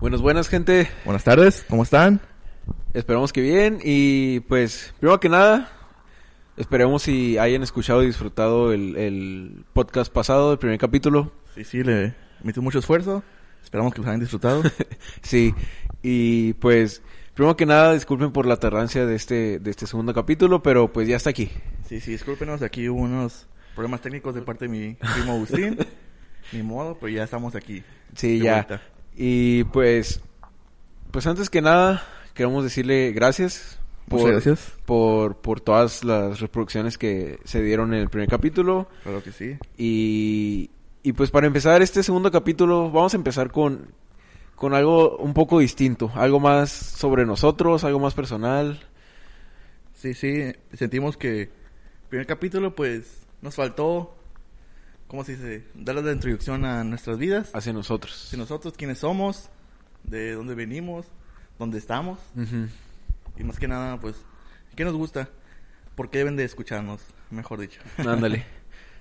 Buenas, buenas, gente. Buenas tardes, ¿cómo están? Esperamos que bien. Y pues, primero que nada, esperemos si hayan escuchado y disfrutado el, el podcast pasado, el primer capítulo. Sí, sí, le metí mucho esfuerzo. Esperamos que los hayan disfrutado. sí, y pues, primero que nada, disculpen por la tardancia de este, de este segundo capítulo, pero pues ya está aquí. Sí, sí, discúlpenos, aquí hubo unos problemas técnicos de parte de mi primo Agustín. Ni modo, pero ya estamos aquí. Sí, ya. Vuelta. Y pues, pues antes que nada, queremos decirle gracias. Por, gracias. Por, por todas las reproducciones que se dieron en el primer capítulo. Claro que sí. Y, y pues para empezar este segundo capítulo, vamos a empezar con, con algo un poco distinto. Algo más sobre nosotros, algo más personal. Sí, sí, sentimos que el primer capítulo pues nos faltó ¿cómo se dice? Darle la introducción a nuestras vidas. Hacia nosotros. Hacia nosotros, quiénes somos, de dónde venimos, dónde estamos. Y más que nada, pues, ¿qué nos gusta? ¿Por qué deben de escucharnos? Mejor dicho. Ándale.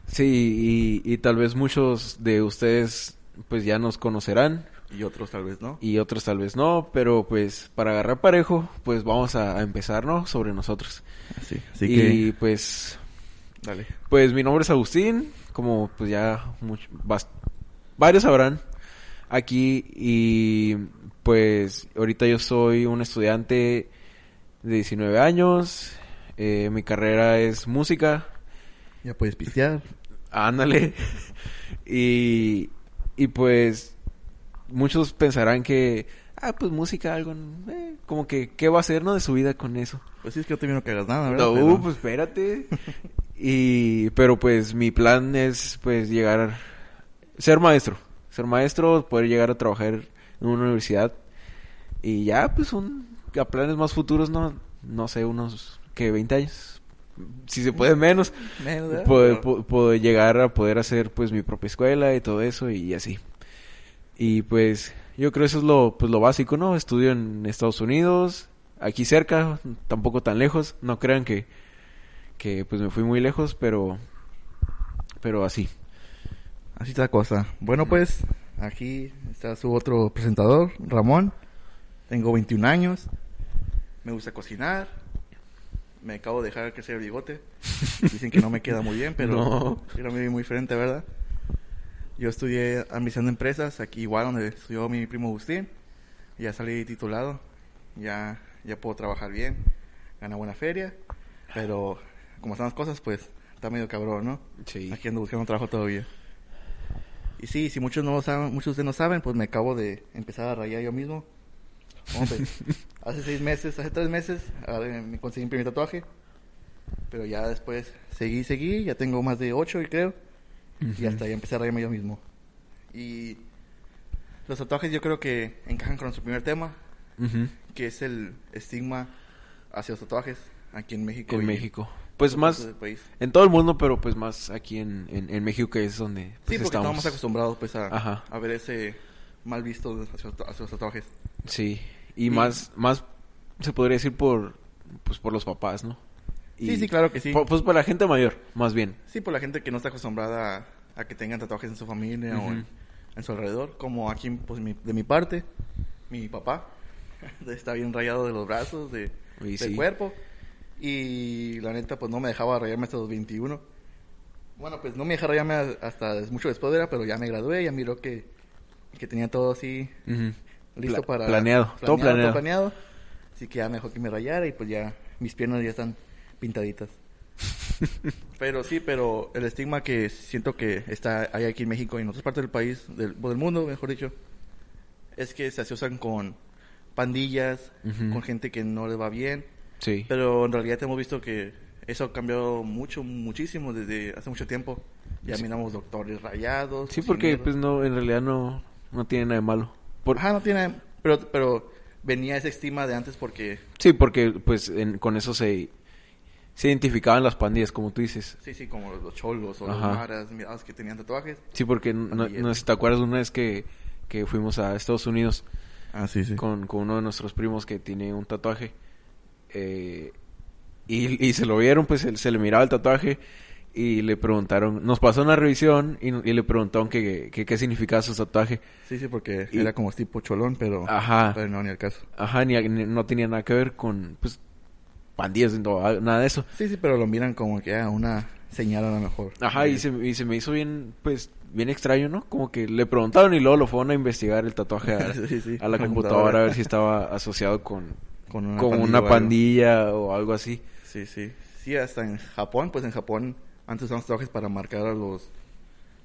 Sí, y, tal vez muchos de ustedes, pues, ya nos conocerán. Y otros tal vez no. Y otros tal vez no, pero pues para agarrar parejo, pues vamos a, empezar, ¿no? Sobre nosotros. Así, así y pues... Dale. Pues mi nombre es Agustín, como pues ya varios sabrán aquí y pues ahorita yo soy un estudiante de 19 años, eh, mi carrera es música. Ya puedes pistear. Ándale. y, y pues muchos pensarán que, ah, pues música, algo, eh, como que, ¿qué va a hacer, no, de su vida con eso? Pues sí, es que no te vino que hagas nada, ¿verdad? No, pues espérate. Y, pero pues mi plan es pues llegar, ser maestro, ser maestro, poder llegar a trabajar en una universidad y ya pues un, a planes más futuros, no, no sé, unos que 20 años, si se puede menos, menos poder, llegar a poder hacer pues mi propia escuela y todo eso y así. Y pues yo creo eso es lo, pues lo básico, ¿no? Estudio en Estados Unidos, aquí cerca, tampoco tan lejos, no crean que que pues me fui muy lejos, pero pero así. Así está la cosa. Bueno, pues aquí está su otro presentador, Ramón. Tengo 21 años. Me gusta cocinar. Me acabo de dejar crecer el bigote. Dicen que no me queda muy bien, pero no. era muy, muy frente, ¿verdad? Yo estudié admisión de empresas aquí igual donde estudió mi primo Agustín. Ya salí titulado. Ya, ya puedo trabajar bien. Gana buena feria. Pero como están las cosas, pues está medio cabrón, ¿no? Sí. Aquí ando buscando trabajo todavía. Y sí, si muchos no lo saben, muchos de ustedes no saben, pues me acabo de empezar a rayar yo mismo. hace seis meses, hace tres meses, me conseguí mi primer tatuaje. Pero ya después seguí, seguí, ya tengo más de ocho, creo. Y hasta ya empecé a rayarme yo mismo. Y los tatuajes yo creo que encajan con nuestro primer tema, que es el estigma hacia los tatuajes aquí en México. En México. Pues más en todo el mundo, pero pues más aquí en, en, México que es donde pues, sí, porque estamos. acostumbrados pues a, a ver ese mal visto hacia, los tatuajes. Sí, y, más más se podría decir por pues por los papás, ¿no? sí, sí, claro que sí. pues por la gente mayor, más bien. Sí, por la gente que no está acostumbrada a, que tengan tatuajes en su familia o en, su alrededor, como aquí pues de mi parte, mi papá está bien rayado de los brazos, de, del cuerpo. Y la neta, pues no me dejaba rayarme hasta los 21. Bueno, pues no me dejaba rayarme hasta mucho después era, pero ya me gradué, ya miró que, que tenía todo así listo para... Planeado, todo planeado. planeado. Así que ya me dejó que me rayara y pues ya mis piernas ya están pintaditas. pero sí, pero el estigma que siento que está hay aquí en México y en otras partes del país, del, del mundo, mejor dicho, es que se asocian con pandillas, con gente que no les va bien Sí. Pero en realidad hemos visto que eso ha cambiado mucho, muchísimo desde hace mucho tiempo. Ya miramos doctores rayados. Sí, porque pues no, en realidad no, no tiene nada de malo. Por... Ajá, no tiene, pero, pero venía esa estima de antes porque... Sí, porque pues con eso se, se identificaban las pandillas, como tú dices. Sí, sí, como los cholos o los maras, miradas que tenían tatuajes. Sí, porque no, no, te acuerdas una vez que, que fuimos a Estados Unidos. Ah, sí, sí. Con, con uno de nuestros primos que tiene un tatuaje. Eh, y, se lo vieron, pues se, le miraba el tatuaje Y le preguntaron, nos pasó una revisión y, y le preguntaron que, que qué significaba su tatuaje. Sí, sí, porque Y- era como tipo cholón, pero, Ajá. pero no, ni al caso. Ajá, ni, ni- no tenía nada que ver con, pues, pandillas, no, nada de eso. Sí, sí, pero lo miran como que ah, una señal a lo mejor. Ajá, y se, y se me hizo bien, pues, bien extraño, ¿no? Como que le preguntaron y luego lo fueron a investigar el tatuaje a, Sí, sí, a la a computadora. a ver si estaba asociado con, Con una con pandilla una o algo. pandilla o algo así. Sí, sí. Sí, hasta en Japón, pues en Japón antes usaban tatuajes para marcar a los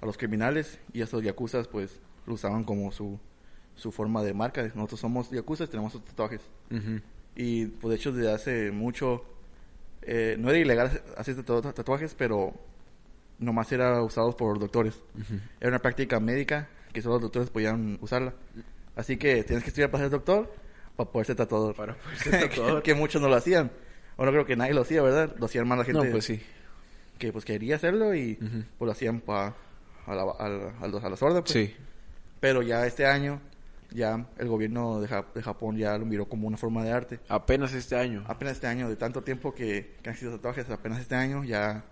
a los criminales y estos yakuzas pues lo usaban como su su forma de marca. Nosotros somos yakuzas, tenemos estos tatuajes. Ujú. Y pues de hecho desde hace mucho eh, no era ilegal hacer tatu- tatuajes, pero nomás era usado por doctores. Ujú. Era una práctica médica que solo los doctores podían usarla. Así que tienes que estudiar para ser doctor para poder ser tatuador. Para poder ser tatuador. que, que muchos no lo hacían. Ahora creo que nadie lo hacía, ¿verdad? Lo hacían más la gente No, pues sí. que pues quería hacerlo y Ujú. pues lo hacían pa, a, la, a, la, a los- a la sorda. Pues. Sí. Pero ya este año, ya el gobierno de, Ja- de Japón ya lo miró como una forma de arte. Apenas este año. Apenas este año, de tanto tiempo que, que han sido tatuajes, apenas este año ya,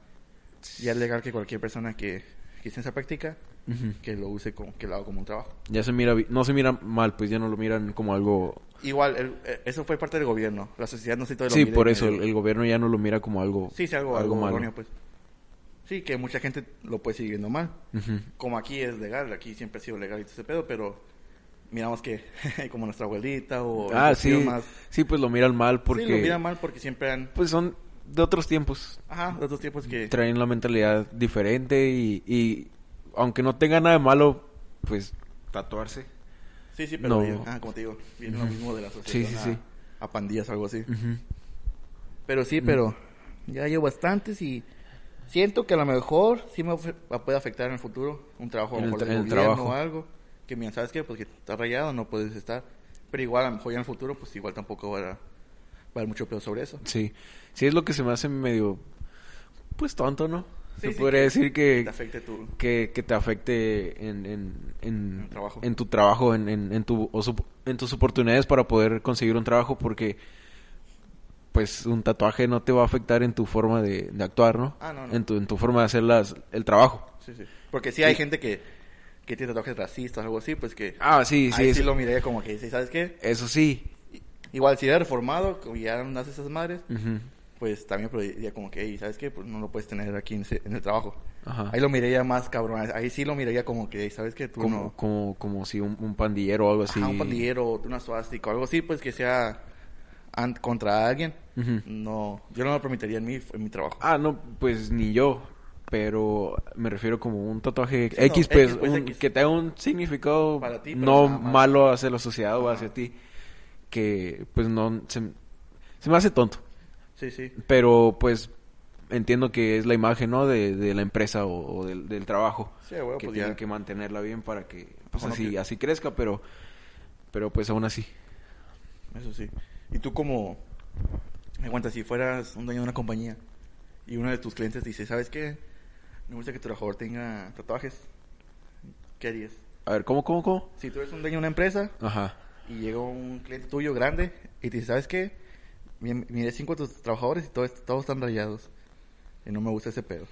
ya es legal que cualquier persona que, que esté en esa práctica, Ujú. que lo use, como, que lo haga como un trabajo. Ya se mira, no se mira mal, pues ya no lo miran como algo... Igual, el- eh, eso fue parte del gobierno. La sociedad no sé todo lo Sí, por eso, el, el gobierno ya no lo mira como algo... Sí, sí, algo, algo, malo. erróneo, pues. Sí, que mucha gente lo puede seguir viendo mal. Ujú. Como aquí es legal, aquí siempre ha sido legal y todo ese pedo, pero miramos que como nuestra abuelita o Ah, sí. más, Sí, pues lo miran mal porque... sí, lo miran mal porque siempre han, Pues son de otros tiempos. ajá, de otros tiempos que, Traen la mentalidad diferente y, y aunque no tenga nada de malo, pues tatuarse. sí, sí, pero No. bien, ah, como te digo, viene lo Ujú. mismo de la sociedad sí, a, sí. a pandillas o algo así. Pero sí, pero ya llevo bastantes y siento que a lo mejor sí me puede afectar en el futuro un trabajo a En lo el mejor el trabajo. o algo. Que miren, ¿sabes qué? Pues que estás rayado, no puedes estar. Pero igual, a lo mejor ya en el futuro, pues igual tampoco va a, va a haber mucho peor sobre eso. Sí. Sí, es lo que se me hace medio... Pues tonto, ¿no? Sí, se sí, podría que- decir Que te afecte tu... que, que te afecte en, en, en, trabajo. en tu trabajo, en, en, en tu, o sup- en tus oportunidades para poder conseguir un trabajo, porque pues un tatuaje no te va a afectar en tu forma de, de actuar, ¿no? Ah, no, no. En, tu, en tu forma de hacer las, el trabajo. Sí, sí. Porque sí hay gente que, que tiene tatuajes racistas o algo así, pues que... Ah, sí, sí, ahí sí lo miraría como que, sí, ¿sabes qué? eso sí. Igual si eres reformado, como ya no haces esas madres, Ujú. Pues también diría como que, "Ey, ¿sabes qué? Pues no lo puedes tener aquí en, ese- en el trabajo. Ajá. Ahí lo miraría más cabrón. Ahí sí lo miraría como que, "Ey, ¿sabes qué? Tú Como, no... como, como si un, un pandillero o algo así. Ajá, un pandillero, o una suástica o algo así, pues que sea contra alguien. No, yo no lo permitiría en mi, en mi trabajo. Ah, no, pues ni yo. Pero me refiero como un tatuaje Sí, no, X, pues, X, pues, un- X. que tenga un significado Para ti, pero no malo hacia la sociedad o hacia ti. Que, pues, no... Se, se me hace tonto. Sí, sí. Pero, pues, entiendo que es la imagen, ¿no? De, de la empresa o, o del, del trabajo. Sí, güey, que pues tienen ya. que mantenerla bien para que, pues, así, que- así crezca, pero... Pero, pues, aún así. Eso sí. Y tú como... Me cuenta, si fueras un dueño de una compañía y uno de tus clientes dice, ¿sabes qué? Me gusta que tu trabajador tenga tatuajes. ¿Qué harías? A ver, ¿cómo, cómo, cómo? Si tú eres un dueño de una empresa Ajá. y llega un cliente tuyo grande y te dice, ¿sabes qué? Mi- Miré cinco de tus trabajadores y todos, todos están rayados. Y no me gusta ese pedo.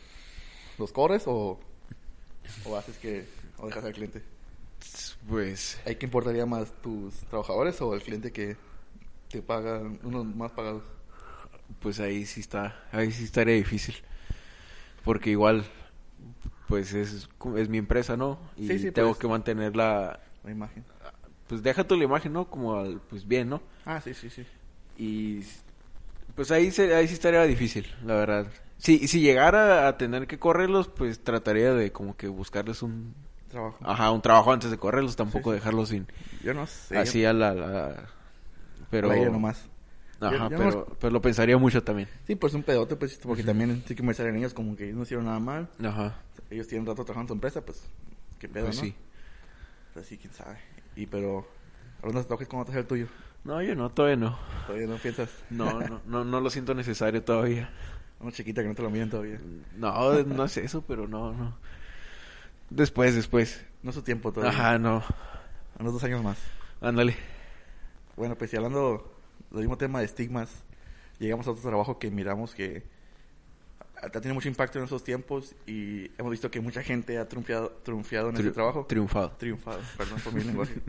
¿Los corres o, o haces que... o dejas al cliente? Pues... ¿Hay que importaría más tus trabajadores o el cliente que te paga unos más pagados? pues ahí sí está, ahí sí estaría difícil. Porque igual, pues es, es mi empresa, ¿no? Y Sí, sí, tengo pues. que mantenerla, La imagen. pues deja tu la imagen, ¿no? Como al- pues bien, ¿no? Ah, sí, sí, sí. Y pues ahí, se, ahí sí estaría difícil, la verdad. Si, si llegara a tener que correrlos, pues trataría de como que buscarles un, Trabajo. ajá, un trabajo antes de correrlos, tampoco Sí, sí. dejarlos sin, Yo no sé. así a la, la- pero, aire nomás. ajá, Yo- yo pero, no- pero lo pensaría mucho también. Sí, pues un pedote, pues, porque también sí que me salen ellos como que ellos no hicieron nada mal. Ajá, Ellos tienen rato trabajando en tu empresa, pues, qué pedo, pues ¿no? sí. Pues sí, quién sabe. Y pero, hablando de tatuajes, ¿cómo te hace el tuyo? No, yo no, todavía no. Todavía no piensas. No, no, no, no lo siento necesario todavía. Una chiquita que no te lo miden todavía. No, no es eso, pero no, no. Después, después. No es su tiempo todavía. Ajá, no. Unos dos años más. Ándale. Bueno, pues y hablando del mismo tema de estigmas, llegamos a otro trabajo que miramos que ha tenido mucho impacto en esos tiempos y hemos visto que mucha gente ha triunfado, triunfado en Tri- ese trabajo. Triunfado. Triunfado, perdón por mi lenguaje.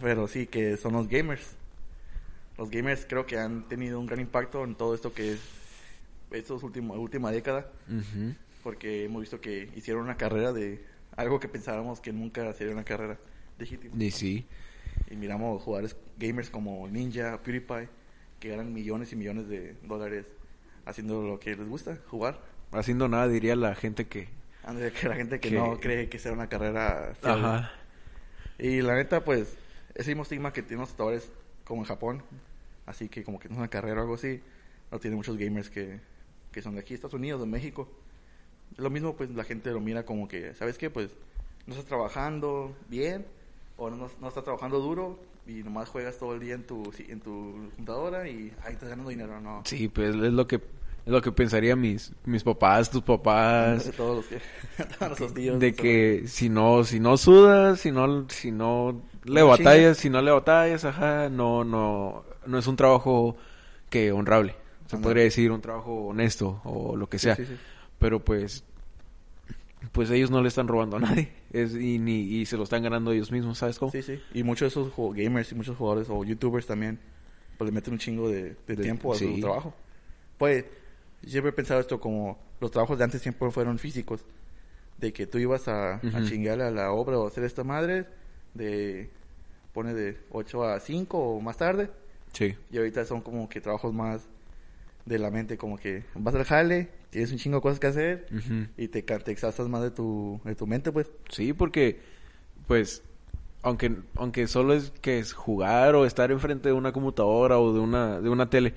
Pero sí, que son los gamers. Los gamers creo que han tenido un gran impacto en todo esto que es estos últimos última década, Ujú. porque hemos visto que hicieron una carrera de algo que pensábamos que nunca sería una carrera legítima. Y sí. Y miramos jugadores gamers como Ninja, PewDiePie, que ganan millones y millones de dólares haciendo lo que les gusta, jugar. Haciendo nada, diría la gente que... Antes de que la gente que, Que- no cree que sea una carrera fiable. Ajá. Y la neta, pues, ese mismo estigma que tienen los jugadores como en Japón, así que como que no es una carrera o algo así, no tiene muchos gamers que, que son de aquí, Estados Unidos, de México. Lo mismo, pues, la gente lo mira como que, ¿sabes qué? Pues, no estás trabajando bien, o no, no estás trabajando duro, y nomás juegas todo el día en tu, en tu computadora y ahí estás ganando dinero, ¿no? Sí, pues es lo que es lo que pensaría mis mis papás, tus papás, De todos los que, todos los tíos. de que si no si no sudas, si no si no le batallas, si no le batallas, ajá, no no no es un trabajo que honrable. Se podría decir un trabajo honesto o lo que sea. sí, sí. Pero pues pues ellos no le están robando a nadie, es y ni y se lo están ganando ellos mismos, ¿sabes cómo? Sí, sí. Y muchos de esos gamers y muchos jugadores o youtubers también, pues le meten un chingo de, de De- tiempo a su trabajo. Pues, siempre he pensado esto como los trabajos de antes siempre fueron físicos. De que tú ibas a, a Ujú. chingarle a la obra o hacer esta madre de, pone de 8 a 5 o más tarde. Sí. Y ahorita son como que trabajos más de la mente, como que vas al jale, tienes un chingo de cosas que hacer y te, te exhaustas más de tu, de tu mente, pues. Sí, porque, pues, aunque, aunque solo es que es jugar o estar enfrente de una computadora o de una, de una tele,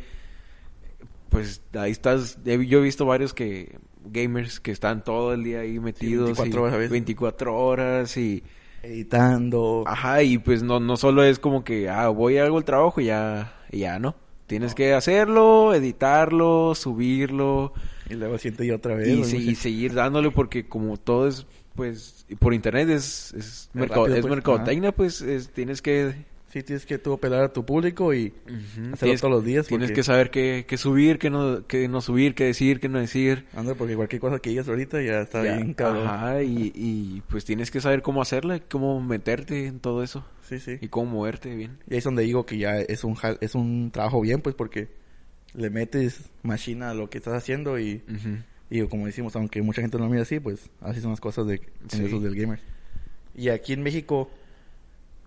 pues ahí estás. Yo he visto varios que gamers que están todo el día ahí metidos. 24 y horas a veces. 24 horas y. Editando. Ajá, y pues no, no solo es como que, ah, voy hago el trabajo y ya, y ya, ¿no? Tienes que hacerlo, editarlo, subirlo Y luego siente yo otra vez. y, ¿no? se- y seguir dándole porque como todo es pues por internet es es, mercado- rápido, es pues, mercadotecnia pues es- tienes que Sí, tienes que tú apelar a tu público y hacerlo todos los días. tienes porque- que saber qué, qué subir qué no qué no subir qué decir qué no decir Anda, porque cualquier cosa que digas ahorita ya está Ya, bien cabrón. ajá y, y pues tienes que saber cómo hacerla cómo meterte en todo eso Sí, sí. y cómo moverte bien Y ahí es donde digo que ya es un es un trabajo bien, pues, porque le metes machina a lo que estás haciendo y, y como decimos, aunque mucha gente no lo mira así, pues así son las cosas de en Sí. esos del gamer. Y aquí en México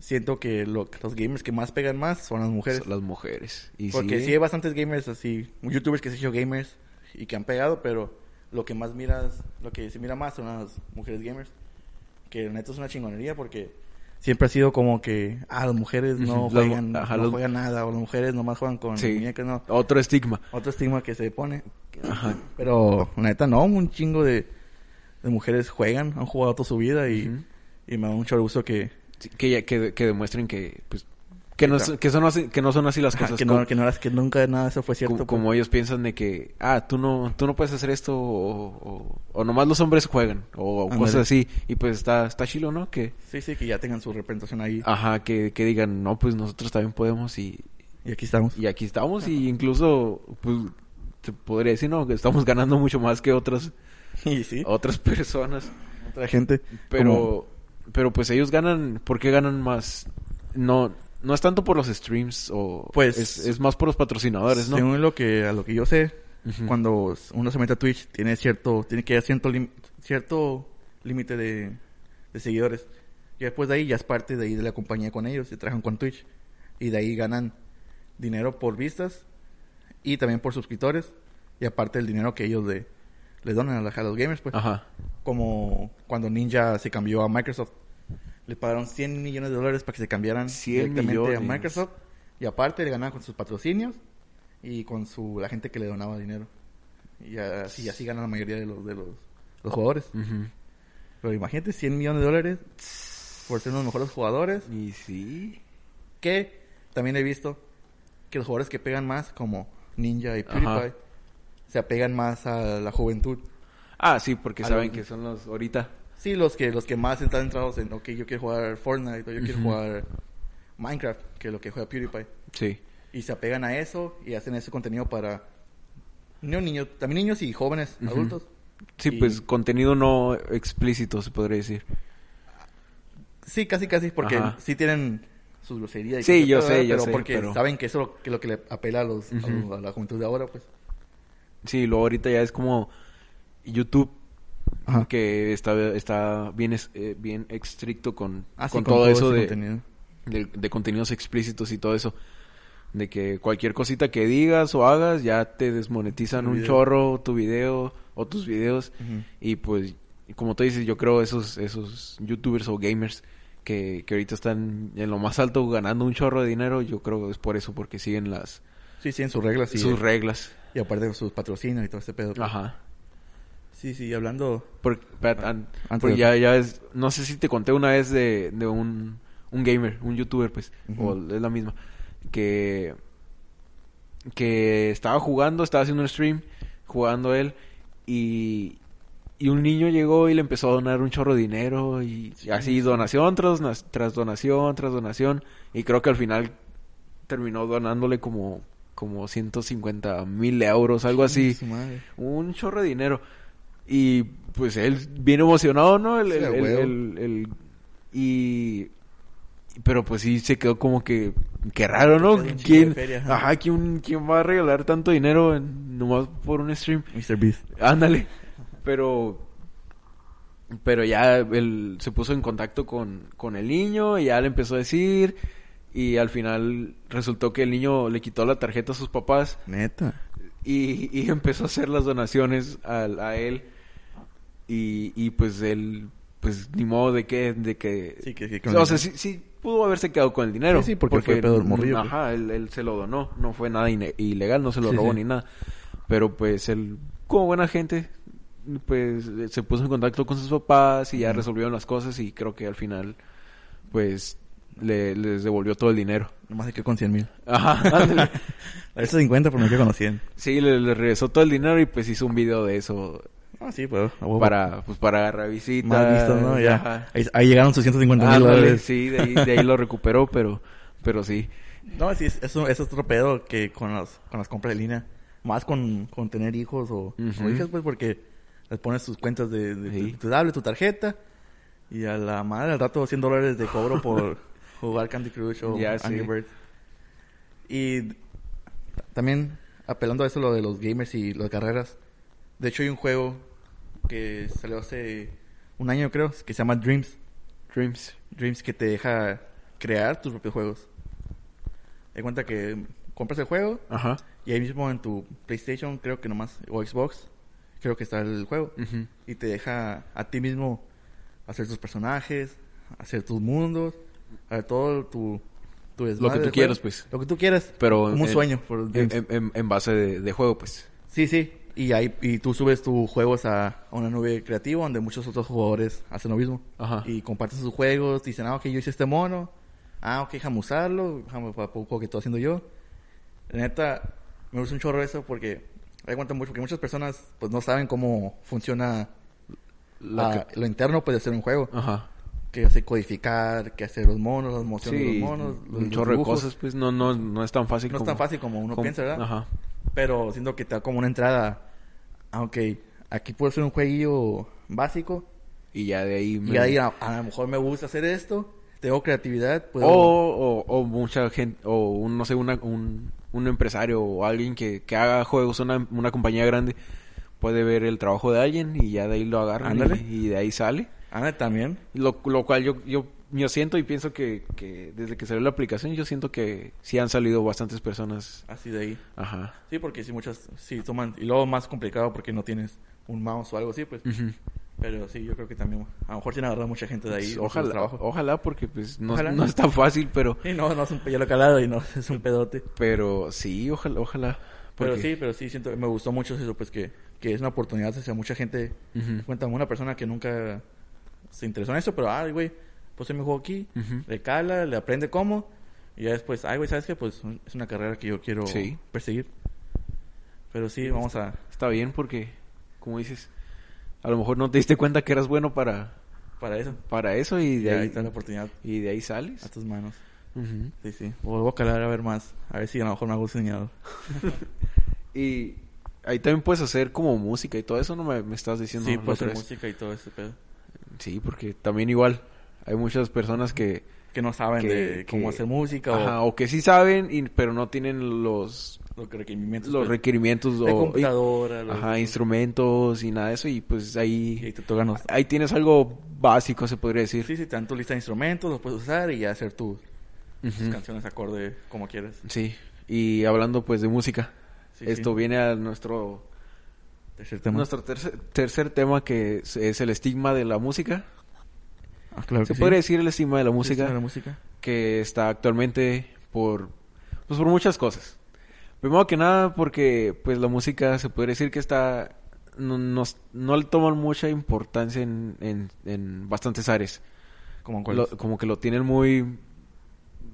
siento que lo- los gamers que más pegan más son las mujeres. Son las mujeres y Porque sí, sí hay bastantes gamers así, youtubers que se han hecho gamers y que han pegado, pero lo que más miras, lo que se mira más son las mujeres gamers. Que neta es una chingonería porque siempre ha sido como que, ah, las mujeres no juegan, ajá, no las- juegan nada, o las mujeres nomás juegan con Sí. muñecas, no. otro estigma Otro estigma que se pone. Ajá. Pero neta no, un chingo de, de mujeres juegan, han jugado toda su vida y, Ujú. y me da mucho gusto que, que, ya- que, que demuestren que pues que no, que, son así- que no son así las ajá, cosas que, como, no, que, no, eras- que nunca nada eso fue cierto. como, pues. como ellos piensan de que ah tú no tú no puedes hacer esto o, o, o nomás los hombres juegan o cosas así y pues está está chilo no que Sí, sí, que ya tengan su representación ahí. ajá que, que digan no pues nosotros también podemos y, Y aquí estamos. y aquí estamos y incluso pues te podría decir no que estamos ganando mucho más que otras Y sí, otras personas otra gente. pero como- pero pues ellos ganan ¿por qué ganan más? No no es tanto por los streams o Pues- es, es más por los patrocinadores, ¿no? Según lo que, a lo que yo sé, cuando uno se mete a Twitch, tiene cierto, tiene que dar cierto, lim- cierto límite de, de seguidores. Y después de ahí ya es parte de ahí de la compañía con ellos, se trabajan con Twitch. Y de ahí ganan dinero por vistas y también por suscriptores. Y aparte el dinero que ellos le, le donan a, los gamers, pues. Ajá. Como cuando Ninja se cambió a Microsoft. Le pagaron 100 millones de dólares para que se cambiaran 100 directamente millones. a Microsoft. Y aparte le ganaban con sus patrocinios y con su la gente que le donaba dinero. Y así, así ganan la mayoría de los, de los, los jugadores. Ujú. Pero imagínate 100 millones de dólares por ser uno de los mejores jugadores. Y sí. Que también he visto que los jugadores que pegan más, como Ninja y Ajá. Se apegan más a la juventud. Ah, sí, porque A saben los- que son los ahorita. Sí, los que los que más están entrados en, ok, yo quiero jugar Fortnite o yo quiero jugar Minecraft, que es lo que juega PewDiePie. Sí. Y se apegan a eso y hacen ese contenido para No niños, también niños y jóvenes, adultos. Sí, Y- pues contenido no explícito, se podría decir. Sí, casi, casi, porque Ajá. sí tienen sus groserías. y Sí, yo sé, yo pero sé, porque pero- saben que eso es lo que, lo que le apela a, los, a Ujú. los- a la juventud de ahora, pues. Sí, luego ahorita ya es como YouTube, Ajá. que está, está bien, es- eh, bien estricto con, Ah, sí, con, todo, eso de, contenido. de, de contenidos explícitos y todo eso. De que cualquier cosita que digas o hagas ya te desmonetizan Tu un video. chorro tu video o tus videos. Y pues, como tú dices, yo creo esos, esos youtubers o gamers que, que ahorita están en lo más alto ganando un chorro de dinero, yo creo que es por eso, porque siguen las Sí, sí, en sus reglas. Sus reglas. Y aparte de sus patrocinios y todo este pedo. pues. Ajá. Sí, sí, hablando... Por- an- porque de- ya, ya es, no sé si te conté una vez de, de un, un gamer, un youtuber, pues, o es la misma, que, que estaba jugando, estaba haciendo un stream, jugando él, y, y un niño llegó y le empezó a donar un chorro de dinero, y Sí, así sí. donación tras donación, tras donación, y creo que al final terminó donándole como, como 150 mil euros, algo así un chorro de dinero. Y pues él bien emocionado, ¿no? El, Sí, el- a el- huevo. el- el- y pero pues sí se quedó como que qué raro, ¿no? ¿Quién, de feria, ajá. ajá, ¿quién, quién va a regalar tanto dinero en- nomás por un stream? Mr. Beast. Ándale. Pero pero ya él se puso en contacto con, con el niño y ya le empezó a decir y al final resultó que el niño le quitó la tarjeta a sus papás. Neta. y, y empezó a hacer las donaciones a, a él. Y, y pues él pues ni modo de que de que Sí, que- que- o sea sí, sí pudo haberse quedado con el dinero Sí, sí, porque fue del morrillo, ajá él, él se lo donó no fue nada ilegal no se lo Sí, robó ni nada. Pero pues él como buena gente pues se puso en contacto con sus papás y ya resolvieron las cosas y creo que al final pues le, les devolvió todo el dinero Nomás se quedó con 100 mil. ajá. A veces 50, pero me quedo con los 100. Sí, le, le regresó todo el dinero y pues hizo un video de eso Ah, sí, huevo. para pues para agarrar visitas. Más vistos, ¿no? Ya. Ajá. Ahí, ahí llegaron sus 150 mil dólares. sí, de ahí, de ahí lo recuperó, pero pero sí. No, sí, es- eso, eso es otro pedo que con, las con las compras de línea. Más con, con tener hijos o, o hijas, pues, porque les pones tus cuentas de, de, Sí. de tu tablet, tu tarjeta. Y a la madre al rato 100 dólares de cobro por jugar Candy Crush o sí. Angry Birds. Y también apelando a eso lo de los gamers y las carreras. De hecho hay un juego que salió hace un año creo, que se llama Dreams. Dreams. Dreams que te deja crear tus propios juegos. De cuenta que compras el juego Ajá. y ahí mismo en tu PlayStation, creo que nomás, o Xbox, creo que está el juego. Ujú. Y te deja a ti mismo hacer tus personajes, hacer tus mundos, todo tu, tu desmadre tú del quieras, juego. pues. Lo que tú quieras. Pero Como un sueño. Por En, base de, de juego, pues. Sí, sí. Y ahí y tú subes tus juegos a, a una nube creativa donde muchos otros jugadores hacen lo mismo. Ajá. Y comparten sus juegos, dicen, ah, ok, yo hice este mono. Ah, ok, déjame usarlo, déjame para poco que estoy haciendo yo. La neta, me gusta un chorro eso porque hay cuenta mucho, porque muchas personas pues no saben cómo funciona La que- lo interno pues, de hacer un juego. Ajá. Que hace codificar, que hacer los monos, las mociones de los monos, los- un chorro de cosas, pues no no no es tan fácil No es como tan fácil como uno como- piensa, ¿verdad? Ajá. Pero siento que te da como una entrada. Aunque aquí puede ser un jueguillo básico. Y ya de ahí Y me- ahí a, a lo mejor me gusta hacer esto. Tengo creatividad. Puedo... O, o, o mucha gente, o un, no sé, una, un, un empresario o alguien que, que haga juegos, una, una compañía grande, puede ver el trabajo de alguien y ya de ahí lo y, Ándale. y de ahí sale. Ana también. Lo, lo cual yo, yo, yo siento y pienso que, que desde que salió la aplicación, yo siento que sí han salido bastantes personas. Así de ahí. Ajá. Sí, porque sí, muchas sí toman. Y luego más complicado porque no tienes un mouse o algo así, pues. Pero sí, yo creo que también. A lo mejor tiene agarrado mucha gente de ahí. su ojalá, trabajo. ojalá, porque pues no, Ojalá. no es tan fácil, pero, Sí, no, no es un pello calado y no es un pedote. pero sí, ojalá, ojalá. Pero sí, pero sí, siento me gustó mucho eso, pues que, que es una oportunidad hacia mucha gente. Ujú. Cuenta una persona que nunca se interesó en eso, pero, ay, güey, pues me juego aquí, Ujú. le cala, le aprende cómo, y ya después, ay, güey, ¿sabes qué? Pues es una carrera que yo quiero Sí. perseguir. Pero sí, vamos a... Está bien porque, como dices, a lo mejor no te diste cuenta que eras bueno para, Para eso. para eso y Y de ahí ahí, está la oportunidad y de ahí sales. a tus manos. Ujú. Sí, sí. Vuelvo a calar a ver más. A ver si a lo mejor me hago diseñador. Y ahí también puedes hacer como música y todo eso, ¿no? Me, me estás diciendo. Sí, la puede otra ser vez. música y todo ese pedo. Sí, porque también igual hay muchas personas que... Que no saben Que- de cómo que- hacer música Ajá, o o que sí saben, y, pero no tienen los, los requerimientos. los pues, requerimientos de o... computadora. los- Ajá, instrumentos y nada de eso, y pues Y ahí ahí... te tocan los... Ahí tienes algo básico, se podría decir. Sí, sí, te dan tu lista de instrumentos, los puedes usar y ya hacer tus, canciones acorde como quieras. Sí, y hablando pues de música, Sí, esto sí. viene a nuestro Tercer tema. nuestro tercer, tercer tema que es, es el estigma de la música. Ah, claro Se que podría sí. decir el estigma de la música sí, la música. que está actualmente por pues por muchas cosas. Primero que nada porque pues la música se podría decir que está no, no, no le toman mucha importancia en, en, en bastantes áreas. Como Lo- como que lo tienen muy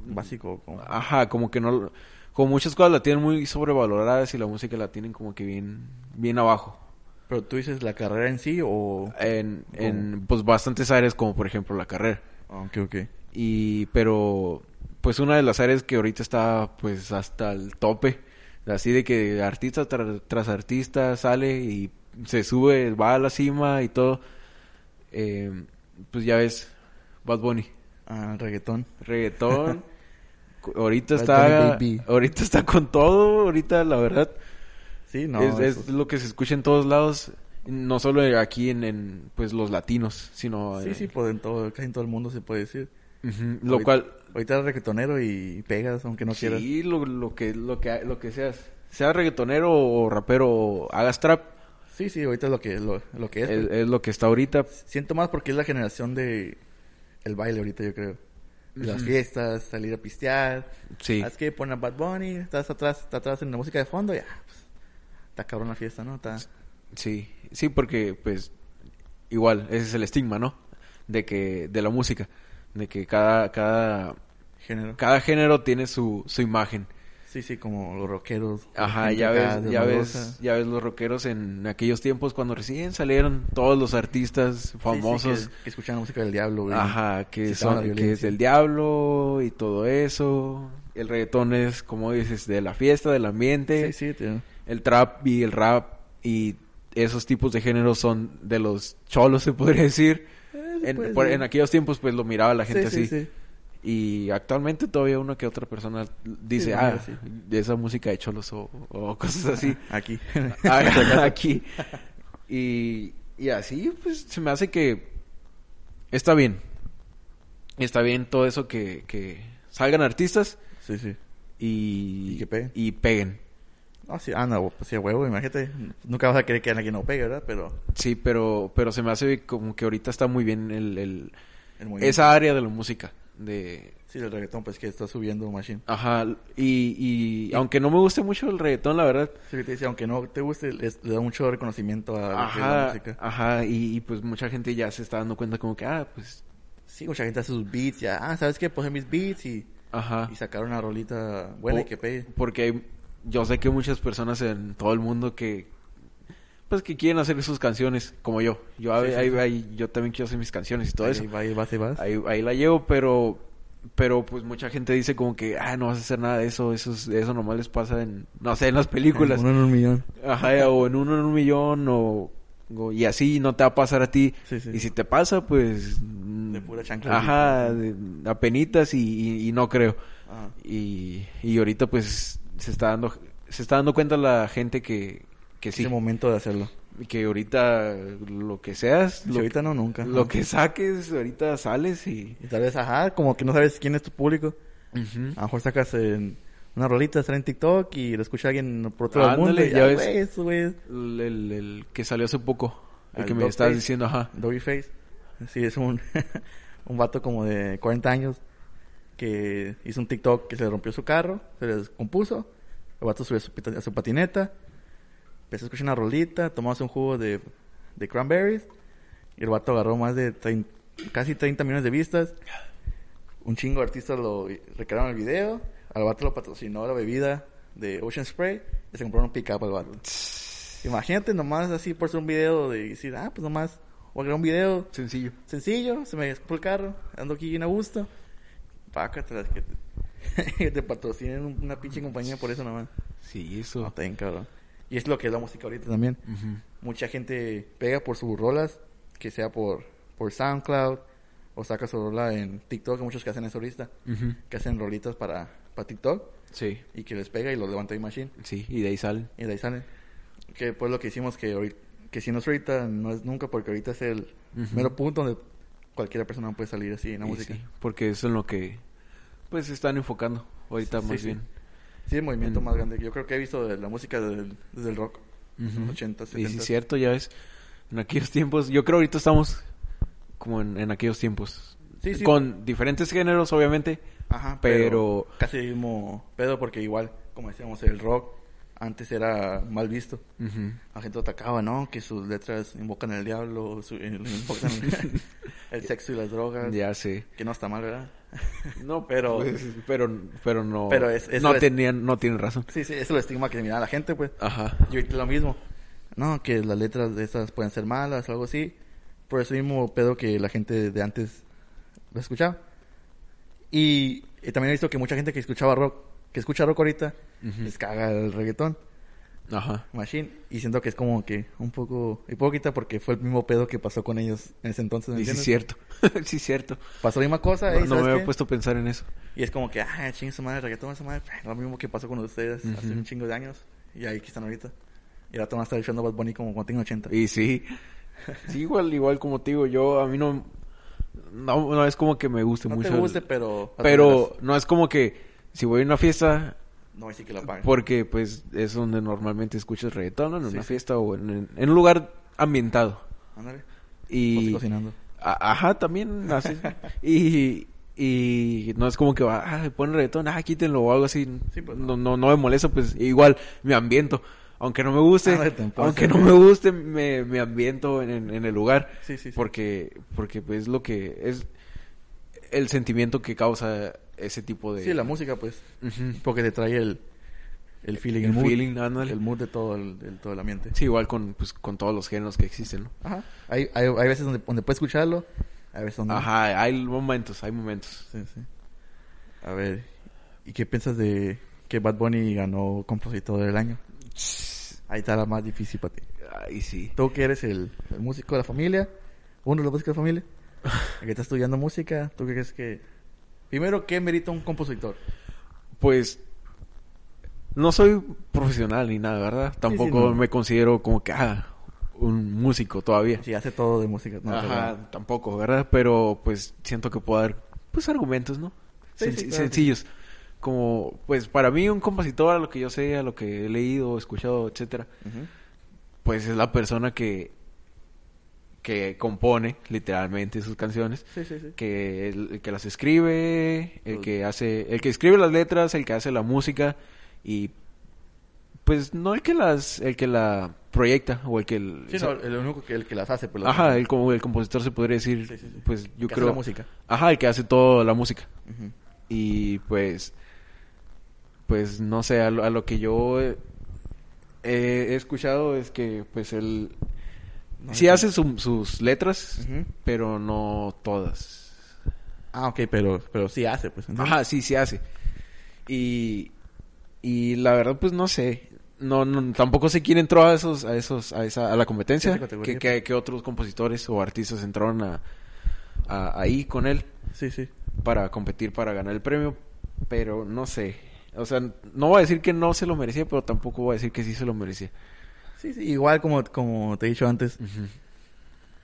básico. Como... Ajá, como que no... Como muchas cosas la tienen muy sobrevaloradas y la música la tienen como que bien, bien abajo. Pero tú dices la carrera en sí o... En, en pues bastantes áreas como por ejemplo la carrera. Ah, ok, ok. Y pero pues una de las áreas que ahorita está pues hasta el tope. Así de que artista tra- tras artista sale y se sube, va a la cima y todo. Eh, pues ya ves, Bad Bunny. Ah, reggaetón. reggaetón. ahorita Bad está, Bunny ahorita está con todo, ahorita la verdad. Sí, no. es, es lo que se escucha en todos lados, no solo aquí en, en, pues los latinos, sino Sí, eh, sí, pues en todo, casi en todo el mundo se puede decir. ujú, lo Ahorita- cual Ahorita eres reggaetonero y pegas aunque no quieras. sí, lo, lo que lo que lo que seas, sea reggaetonero o rapero o hagas trap, Sí, sí, ahorita es lo que, lo, lo que es. es, pues. es lo que está ahorita. Siento más porque es la generación de el baile ahorita, yo creo. Las fiestas, salir a pistear. Sí. Es que ponen a Bad Bunny, estás atrás, estás atrás en la música de fondo, ya. Pues, está cabrón la fiesta, ¿no? Está... Sí, sí, porque pues igual, ese es el estigma, ¿no? De que de la música, de que cada cada Género. cada género tiene su, su imagen. Sí, sí, como los rockeros. Ajá, ya ves, ya ves, ya ves los rockeros en aquellos tiempos cuando recién salieron todos los artistas Sí, sí, famosos. que, que música del diablo, güey. Ajá, que son, que es del diablo y todo eso. El reggaetón es, como dices, de la fiesta, del ambiente. Sí, sí, tío. El trap y el rap y esos tipos de géneros son de los cholos, se podría decir. Eh, En, por- decir. en aquellos tiempos, pues lo miraba la gente Sí, así. Sí, sí. Y actualmente todavía una que otra persona dice, Sí, ah, de esa música de cholos o, o cosas así. Aquí. Ah, aquí. Y, y así, pues se me hace que está bien. Está bien todo eso que, que salgan artistas sí, sí. y, Y que peguen. y peguen. No, sí, ah, no, pues sí, a huevo, imagínate. Nunca vas a querer que alguien no pegue, ¿verdad? Pero Sí, pero, pero se me hace como que ahorita está muy bien el, el- esa área de la música. De, Sí, del reggaetón, pues que está subiendo machine. ajá, y, y aunque no me guste mucho el reggaetón, la verdad. Sí, te dice, aunque no te guste, les- le da mucho reconocimiento a es la Ajá, música. ajá, y, y pues mucha gente ya se está dando cuenta como que, ah, pues, Sí, mucha gente hace sus beats, ya, ah, ¿sabes qué? Puse mis beats y, ajá. y sacaron una rolita buena O- y que pegue. Porque yo sé que hay muchas personas en todo el mundo que pues que quieren hacer sus canciones como yo. Yo Sí, ahí- sí. ahí- yo también quiero hacer mis canciones y todo Ahí eso. ahí vas, ahí vas. Ahí, ahí la llevo, pero pero pues mucha gente dice como que ah no vas a hacer nada de eso, eso es- eso nomás les pasa en no sé, en las películas. Uno en un millón. Ajá, o en uno en un millón o, o- y así no te va a pasar a ti. Sí. Y si te pasa, pues De pura chancla. Ajá, de, apenitas y, y- y no creo. Ah, Y, y ahorita pues se está dando se está dando cuenta la gente que, que sí, Es el momento de hacerlo. que ahorita lo que seas, Si lo, ahorita no, nunca. lo Ajá. que saques, ahorita sales y... Y tal vez, ajá, como que no sabes quién es tu público. Ujú. A lo mejor sacas en una rolita, sale en TikTok y lo escucha alguien por otro lado del Ándale, mundo. y, ya ah, ves. eso. El, el- el que salió hace poco, el Al que me Face. diciendo, ajá. Doggy Face. Sí, es un, un vato como de 40 años que hizo un TikTok que se le rompió su carro, se le descompuso. El vato subió a su, a su patineta, empezó a escuchar una rolita, tomamos un jugo de, de cranberries y el vato agarró más de trein- casi 30 millones de vistas. Un chingo de artistas lo recrearon el video. Al vato lo patrocinó la bebida de Ocean Spray y se compró un pick-up al vato. Imagínate nomás así por ser un video de decir, ah, pues nomás voy a un video Sencillo. sencillo, se me descompuso el carro, ando aquí bien a gusto. Pácatelas que te, que te patrocinen una pinche compañía por eso nomás. Sí, eso. No, ten, cabrón. Y es lo que es la música ahorita también. Mucha gente pega por sus rolas, que sea por, por SoundCloud, o saca su rola en TikTok, hay muchos que hacen eso ahorita, que hacen rolitas para, para TikTok, Sí, y que les pega y los levanta Machine, sí, y de ahí salen. y de ahí salen. Que pues lo que hicimos, que, ahorita- que si no es ahorita, no es nunca, porque ahorita es el mero punto donde cualquier persona puede salir así en la Y música. sí, porque eso es en lo que pues se están enfocando ahorita Sí, más sí. bien. Sí, el movimiento En- más grande que yo creo que he visto de la música del- desde el rock. Ujú. los 80, Y 70. sí es cierto, ya ves, en aquellos tiempos, yo creo ahorita estamos como en, en aquellos tiempos. Sí, sí. Con diferentes géneros, obviamente, Ajá, pero... Casi el mismo pedo porque igual, como decíamos, el rock antes era mal visto. Ujú. La gente atacaba, ¿no? Que sus letras invocan al diablo, su- invocan el, sexo y las drogas. Ya sé. Que no está mal, ¿verdad? No, Pero- pero... pero, pero no... Pero es- eso no, es- tenían, no tienen razón. Sí, sí, es el estigma que mira la gente, pues. Ajá. Y ahorita lo mismo. No, que las letras de esas pueden ser malas o algo así. Por eso mismo pedo que la gente de antes lo escuchaba. Y, y también he visto que mucha gente que escuchaba rock, que escucha rock ahorita, Ujú. les caga el reggaetón, Ajá. machine. Y siento que es como que un poco hipócrita porque fue el mismo pedo que pasó con ellos en ese entonces. ¿me Y sí es cierto. sí es cierto. Pasó la misma cosa. No, "Ey, no ¿sabes me qué?". había puesto a pensar en eso. Y es como que, ah, chingue su madre, reggaetón, esa madre. Lo mismo que pasó con ustedes hace Ujú. un chingo de años. Y ahí que están ahorita. Y ahora te van a estar echando Bad Bunny como cuando tengo 80. Y sí. Sí, igual, igual como te digo, yo a mí no... No, no es como que me guste no mucho. te el- guste, pero... Pero no es como que si voy a una fiesta, No, sí que la pagan. porque pues es donde normalmente escuchas reggaetón, en Sí, una sí. fiesta o en, un lugar ambientado. Ándale. Y... cocinando. A- ajá, también así. y, y no es como que va, ah, ponen reggaetón, ah, quítenlo o algo así. Sí, pues, no. no, no me molesta, pues igual me ambiento. Aunque no me guste, Ah, aunque no me guste, me, me ambiento en, en- en el lugar. Sí, sí, sí. Porque, porque pues lo que es el sentimiento que causa ese tipo de... Sí, la música, pues. Porque te trae el... El feeling, el, El mood. feeling, ándale. El mood de todo el, el- todo el ambiente. Sí, igual con, pues, con todos los géneros que existen, ¿no? Ajá. Hay, hay, hay veces donde, donde puedes escucharlo. Hay veces donde... Ajá, hay momentos, hay momentos. Sí, sí. A ver, ¿y qué piensas de que Bad Bunny ganó compositor del año? Ahí está la más difícil para ti. Ay, sí. Tú que eres el, el músico de la familia, uno de los músicos de la familia, el que está estudiando música, ¿tú qué crees que... Primero, ¿qué merita un compositor? Pues no soy profesional ni nada, ¿verdad? Tampoco no. me considero como que ah, un músico todavía. Si hace todo de música. No, Ajá, pero- tampoco, ¿verdad? Pero pues siento que puedo dar pues argumentos, ¿no? Sí, sí, claro sencillos. Como pues para mí un compositor a lo que yo sé, a lo que he leído, escuchado, etcétera, pues es la persona que que compone literalmente sus canciones Sí, sí, sí. que el, el que las escribe, el que hace, el que escribe las letras, el que hace la música y pues no el que las, el que la proyecta o el que el, Sí, no, el único que, el que las hace, pues las ajá, hace. el como el compositor se podría decir, pues yo Que hace creo, la música. ajá, el que hace toda la música y pues, pues no sé, a lo, a lo que yo he, he escuchado es que pues él No, sí hace su- sus letras, pero no todas. Ah, ok, pero, pero sí hace, pues. ¿entiendes? Ajá, sí, sí hace. Y, y la verdad, pues no sé. No, no, tampoco sé quién entró a esos, a esos, a esa, a la competencia. Que, que otros compositores o artistas entraron a, a- ahí con él Sí, sí. para competir para ganar el premio. Pero no sé. O sea, no voy a decir que no se lo merecía, pero tampoco voy a decir que sí se lo merecía. Sí, sí. Igual como, como te he dicho antes,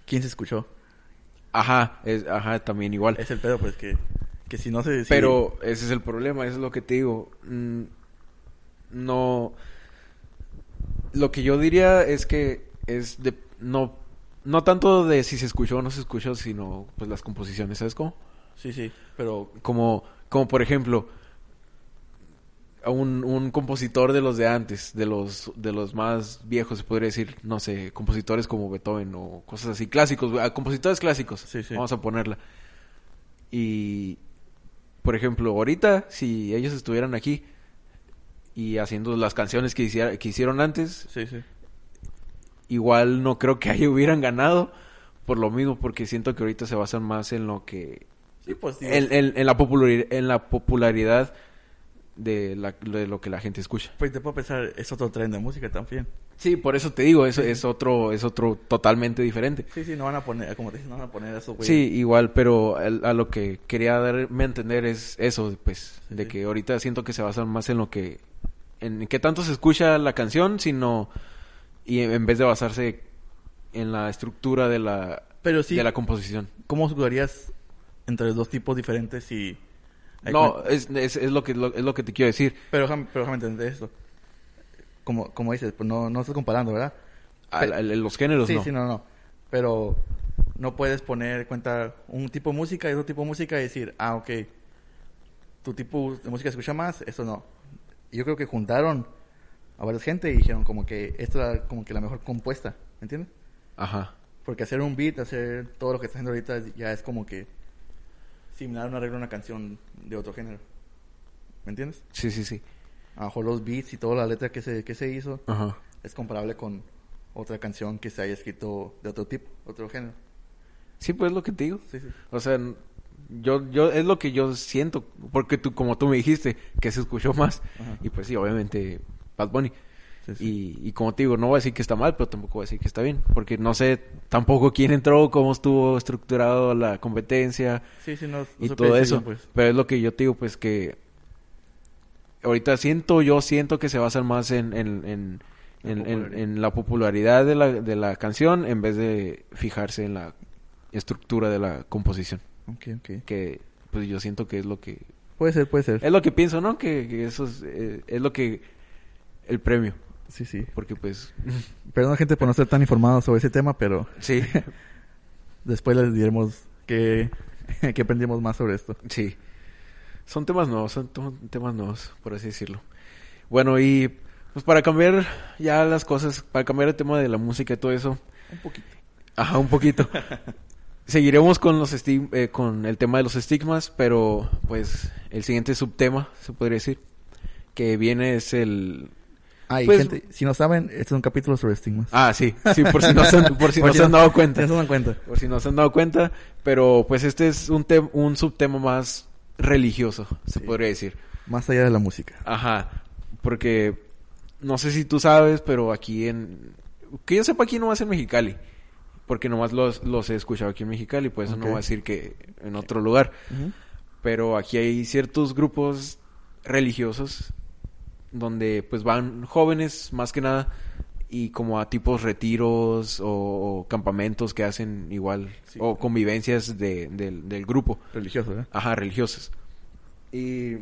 ¿quién se escuchó? Ajá, es, ajá, también igual. Es el pedo, pues, que, que si no se... si- Pero ese es el problema, eso es lo que te digo. Mm, No. Lo que yo diría es que es de. No, no tanto de si se escuchó o no se escuchó, sino pues las composiciones, ¿sabes cómo? Sí, sí. Pero... Como, como por ejemplo, un, un compositor de los de antes, de los, de los más viejos, se podría decir, no sé, compositores como Beethoven o cosas así, clásicos, compositores clásicos, Sí, sí. vamos a ponerla. Y, por ejemplo, ahorita, si ellos estuvieran aquí y haciendo las canciones que, hiciera- que hicieron antes, Sí, igual no creo que ahí hubieran ganado por lo mismo, porque siento que ahorita se basan más en lo que Sí, pues... en, en- en la popularidad, en la popularidad de, la- de lo que la gente escucha. Pues te puedo pensar, es otro tren de música también. Sí, por eso te digo, eso es otro, es otro totalmente diferente. Sí, sí, no van a poner, como te dije, no van a poner eso, güey. Sí, igual, pero a lo que quería darme a entender es eso, pues, Sí, de sí. que ahorita siento que se basan más en lo que, en qué tanto se escucha la canción, sino, y en, vez de basarse en la estructura de la, Pero de la composición. ¿cómo jugarías entre dos tipos diferentes si... No, es, es, es lo que, lo- es lo que te quiero decir. Pero déjame, pero déjame entender esto. Como, como dices, pues no, no estás comparando, ¿verdad? Al- los géneros sí, no. sí, no, no. Pero no puedes poner cuenta un tipo de música y otro tipo de música y decir, ah, ok, tu tipo de música se escucha más, eso no. Yo creo que juntaron a varias gente y dijeron como que esta era como que la mejor compuesta, ¿me entiendes? Ajá. Porque hacer un beat, hacer todo lo que está haciendo ahorita ya es como que similar a un arreglo de una canción de otro género. ¿Me entiendes? Sí, sí, sí. A lo mejor los beats y toda la letra que se, que se hizo Ajá. es comparable con otra canción que se haya escrito de otro tipo, otro género. Sí, pues es lo que te digo. Sí, sí. O sea, yo, yo, es lo que yo siento, porque tú, como tú me dijiste, que se escuchó más. Ajá. Y pues sí, obviamente, Bad Bunny. Sí, sí. Y, y como te digo, no voy a decir que está mal, pero tampoco voy a decir que está bien. Porque no sé tampoco quién entró, cómo estuvo estructurado la competencia Sí, sí, no, no y todo eso. bien, pues. Pero es lo que yo te digo, pues que ahorita siento, yo siento que se basan más en, en, en, La en- popularidad. en la popularidad de la, de la canción en vez de fijarse en la estructura de la composición. Ok, ok. Que pues yo siento que es lo que... Puede ser, puede ser. Es lo que pienso, ¿no? Que, que eso es, eh, es lo que... El premio. Sí, sí. Porque pues... Perdón, gente, por no estar tan informados sobre ese tema, pero Sí. después les diremos que, que aprendimos más sobre esto. Sí. Son temas nuevos, son to- temas nuevos, por así decirlo. Bueno, y pues para cambiar ya las cosas, para cambiar el tema de la música y todo eso, Un poquito. ajá, un poquito. Seguiremos con los esti- eh, con el tema de los estigmas, pero pues el siguiente subtema, se podría decir, que viene es el Ah, y Pues- gente, si no saben, este es un capítulo sobre estigmas. Ah, sí, sí, por si no se han, por si no se han dado cuenta. Si no se dan cuenta. Por si no se han dado cuenta, pero pues este es un tem- un subtema más religioso, se podría decir. Más allá de la música. Ajá, porque no sé si tú sabes, pero aquí en... Que yo sepa aquí nomás en Mexicali, porque nomás los, los he escuchado aquí en Mexicali, pues eso no voy a decir que en otro lugar. Pero aquí hay ciertos grupos religiosos donde pues van jóvenes más que nada y como a tipos retiros o, o campamentos que hacen igual Sí. o convivencias de- del- del grupo. Religioso, ¿eh? Ajá, religiosas. Y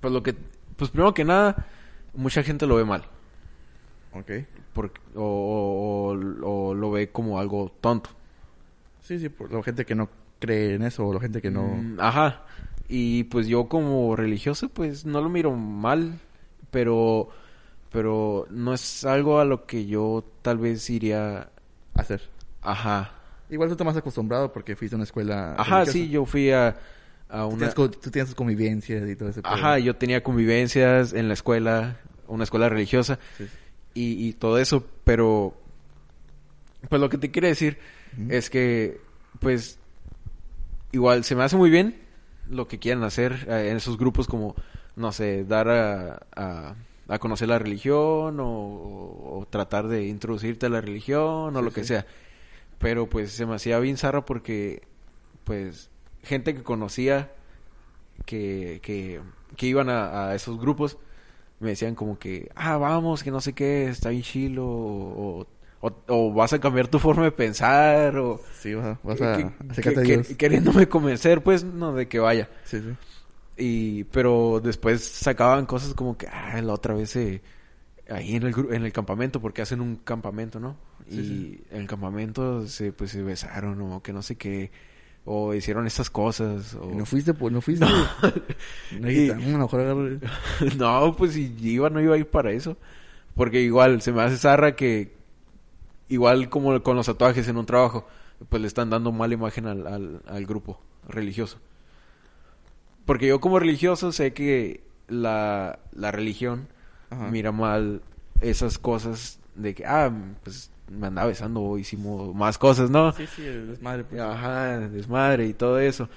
pues lo que pues primero que nada mucha gente lo ve mal Ok. porque, o, o- o- o lo ve como algo tonto. Sí, sí, por la gente que no cree en eso o la gente que no... Mm, ajá. Y pues yo como religioso pues no lo miro mal, pero pero no es algo a lo que yo tal vez iría, hacer. ajá. Igual tú estás más acostumbrado porque fuiste a una escuela. Ajá, religiosa. sí, yo fui a, a Tú una tienes, tú tienes convivencias y todo ese. Ajá, yo tenía convivencias en la escuela, una escuela religiosa Sí. y, y todo eso, pero pues lo que te quiero decir es que pues igual se me hace muy bien lo que quieran hacer eh, en esos grupos como no sé, dar a, a, a conocer la religión o, o tratar de introducirte a la religión o Sí, lo que sí. sea. Pero pues se me hacía bien zarra porque pues gente que conocía que, que, que iban a, a esos grupos me decían como que, ah, vamos, que no sé qué, está bien chilo, o, o, o vas a cambiar tu forma de pensar, o Sí, vas a, vas a que- acercarte a que- Dios. que- queriéndome convencer, pues, no, de que vaya. Sí, sí. Y, pero después sacaban cosas como que, ah, la otra vez eh, ahí en el, en el campamento, porque hacen un campamento, ¿no? Sí, y sí. en el campamento se, pues, se besaron, o que no sé qué, o hicieron estas cosas, o... Y No fuiste, pues, no fuiste. No, Y- dijiste, "Mm, a lo mejor no, pues si iba, no iba a ir para eso. Porque igual se me hace zarra que, igual como con los tatuajes en un trabajo, pues le están dando mala imagen al, al, al grupo religioso. Porque yo como religioso sé que la, la religión Ajá. mira mal esas cosas de que, ah, pues me andaba besando o hicimos más cosas, ¿no? Sí, sí, el desmadre, pues. Ajá, desmadre y todo eso.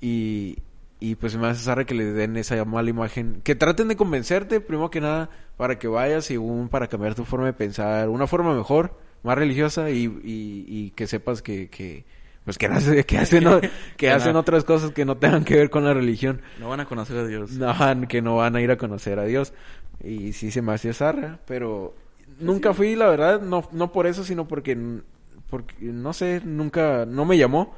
Y, Y pues se me hace zarra que le den esa mala imagen. Que traten de convencerte, primero que nada, para que vayas, según para cambiar tu forma de pensar. Una forma mejor, más religiosa y, y, y que sepas que, que pues que, hace- que hacen, que hacen otras cosas que no tengan que ver con la religión. No van a conocer a Dios. No, que no van a ir a conocer a Dios. Y sí se me hacía zarra, pero nunca fui, la verdad, no, no por eso, sino porque, porque, no sé, nunca, no me llamó